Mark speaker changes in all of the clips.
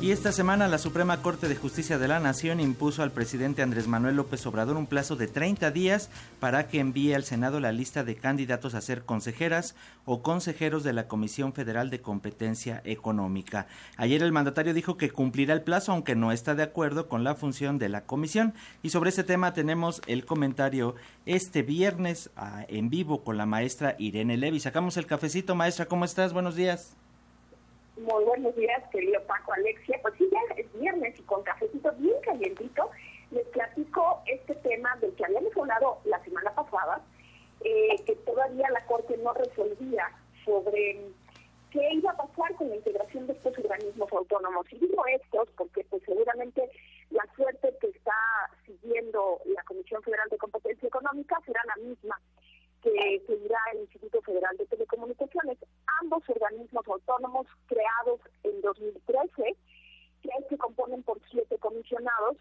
Speaker 1: Y esta semana la Suprema Corte de Justicia de la Nación impuso al presidente Andrés Manuel López Obrador un plazo de 30 días para que envíe al Senado la lista de candidatos a ser consejeras o consejeros de la Comisión Federal de Competencia Económica. Ayer el mandatario dijo que cumplirá el plazo aunque no está de acuerdo con la función de la comisión. Y sobre este tema tenemos el comentario este viernes ah, en vivo con la maestra Irene Levy. Sacamos el cafecito, maestra, ¿cómo estás? Buenos días.
Speaker 2: Muy buenos días, querido Paco Alexia. Pues sí, ya es viernes y con cafecito bien calientito les platico este tema del que habíamos hablado la semana pasada, eh, que todavía la Corte no resolvía sobre qué iba a pasar con la integración de estos organismos autónomos. Y digo estos porque pues seguramente la suerte que está siguiendo la Comisión Federal de Competencia Económica será la misma que seguirá el Instituto Federal de Telecomunicaciones, ambos organismos autónomos creados en 2013, que se componen por siete comisionados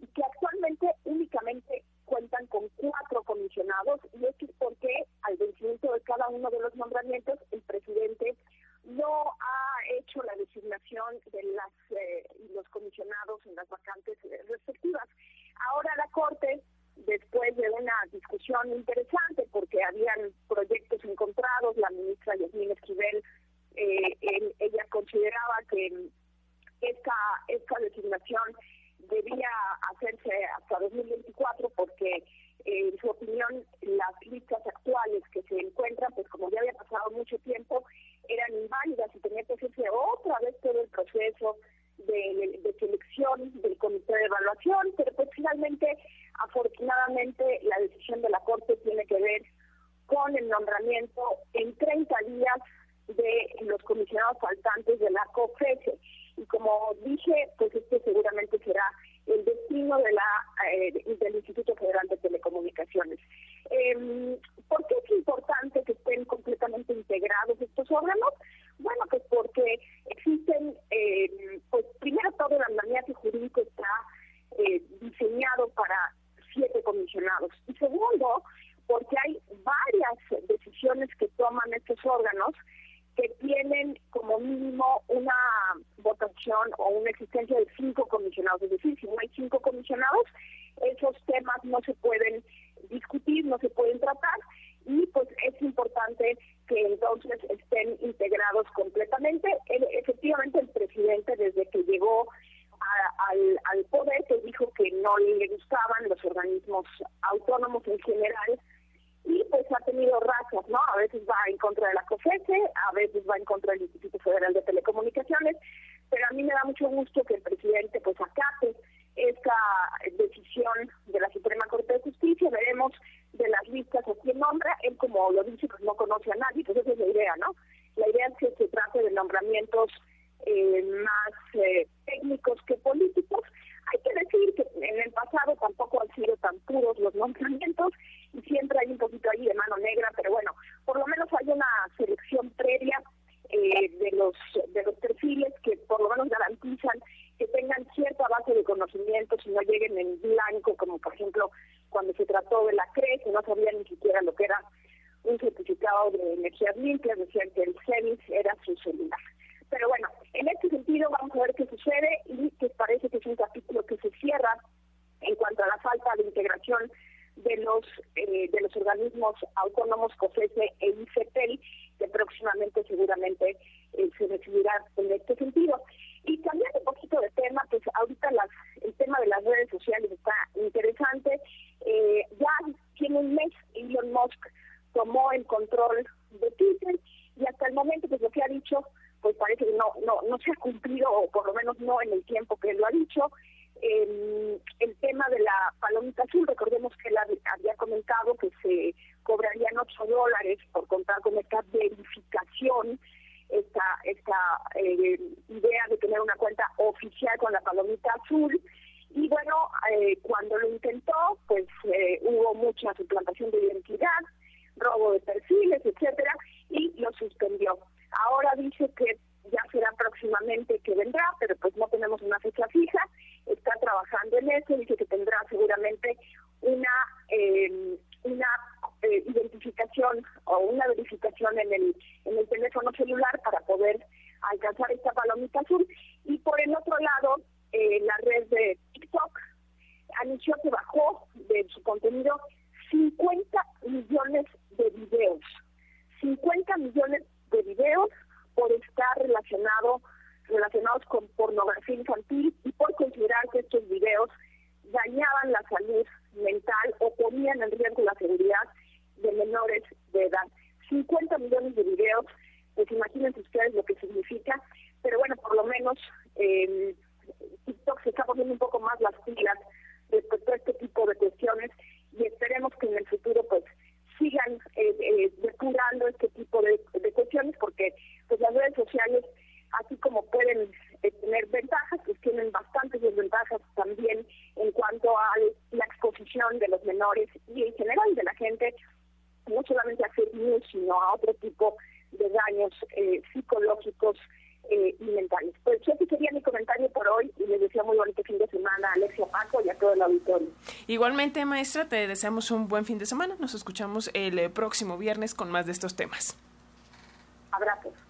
Speaker 2: y que actualmente únicamente cuentan con cuatro comisionados y es porque al vencimiento de cada uno de los nombramientos el presidente no ha hecho la designación de las eh, los comisionados en las vacantes eh, respectivas. Ahora la Corte después de una discusión interesante, porque habían proyectos encontrados, la ministra Yasmín Esquivel, eh, ella consideraba que esta, esta designación debía hacerse hasta 2024 porque eh, en su opinión las listas actuales que se encuentran, pues como ya había pasado mucho tiempo, eran inválidas y tenía que hacerse otra vez todo el proceso de, de, selección del comité de evaluación, pero pues finalmente, afortunadamente, la decisión de la Corte tiene que ver con el nombramiento en 30 días de los comisionados faltantes de la COFESE. Y como dije, pues este seguramente será el destino de la eh, del Instituto Federal de Telecomunicaciones. Eh, ¿Por qué es importante que estén completamente integrados estos órganos? Bueno, pues porque existen, eh, pues primero todo el andamiaje jurídico está eh, diseñado para siete comisionados. Y segundo, porque hay varias decisiones que toman estos órganos que tienen como mínimo una votación o una existencia de cinco comisionados. Es decir, si no hay cinco comisionados, esos temas no se pueden discutir, no se pueden tratar y pues es importante que entonces estén integrados completamente. efectivamente, el presidente desde que llegó al, poder que dijo que no le gustaban los organismos autónomos en general pues ha tenido razas, ¿no? A veces va en contra de la COFESE, a veces va en contra del Instituto Federal de Telecomunicaciones, pero a mí me da mucho gusto que el presidente pues acate esta decisión de la Suprema Corte de Justicia, veremos de las listas a quién nombra, él como lo dice, pues no conoce a nadie, pues esa es la idea, ¿no? La idea es que se trate de nombramientos eh, más eh, técnicos que políticos. Hay que decir que en el pasado tampoco han sido tan puros los nombramientos los de los perfiles que por lo menos garantizan que tengan cierta base de conocimientos y no lleguen en blanco, como por ejemplo cuando se trató de la CRE, que no sabían ni siquiera lo que era un certificado de energías limpias, decían que el CENIS era su celular. Pero bueno, en este sentido vamos a ver qué sucede y que parece que es un capítulo que se cierra en cuanto a la falta de integración de los eh, de los organismos autónomos COFESE e ICETEL, que próximamente seguramente eh, se decidirá en este sentido. Y cambiando un poquito de tema, pues ahorita las, el tema de las redes sociales está interesante. Eh, ya tiene un mes Elon Musk tomó el control de Twitter y hasta el momento pues lo que ha dicho pues parece que no no no se ha cumplido o por lo menos no en el tiempo que lo ha dicho el, el tema de la palomita azul, recordemos que él había comentado que se cobrarían 8 dólares por contar con esta verificación, esta, esta idea de tener una cuenta oficial con la palomita azul. Y bueno, eh, cuando lo intentó, pues eh, hubo mucha suplantación de identidad, robo de perfiles, etcétera, y lo suspendió. Ahora dice que ya será próximamente que vendrá, pero pues no tenemos una fecha fija trabajando en eso, dice que tendrá seguramente una, em, una eh, identificación o una verificación en el, en el teléfono celular para poder alcanzar esta palomita azul. Y por el otro lado, eh, la red de TikTok anunció que bajó de su contenido 50 millones de videos. 50 millones de videos por estar relacionado relacionados con pornografía infantil y por considerar que estos videos dañaban la salud mental o ponían en riesgo la seguridad de menores de edad. 50 millones de videos, pues imagínense ustedes lo que significa, pero bueno, por lo menos eh, TikTok se está poniendo un poco más las pilas respecto a este tipo de cuestiones y esperemos que en el futuro pues sigan eh, eh, este tipo de, cuestiones porque pues las redes sociales así como pueden eh, tener ventajas pues tienen bastantes desventajas también en cuanto a la exposición de los menores y en general de la gente no solamente a fake sino a otro tipo de daños eh, psicológicos eh, y mentales. Pues ese sería mi comentario por hoy y les deseo muy bonito fin de semana a Alexia Paco y a todo el auditorio.
Speaker 3: Igualmente, maestra, te deseamos un buen fin de semana. Nos escuchamos el eh, próximo viernes con más de estos temas.
Speaker 2: Abrazos.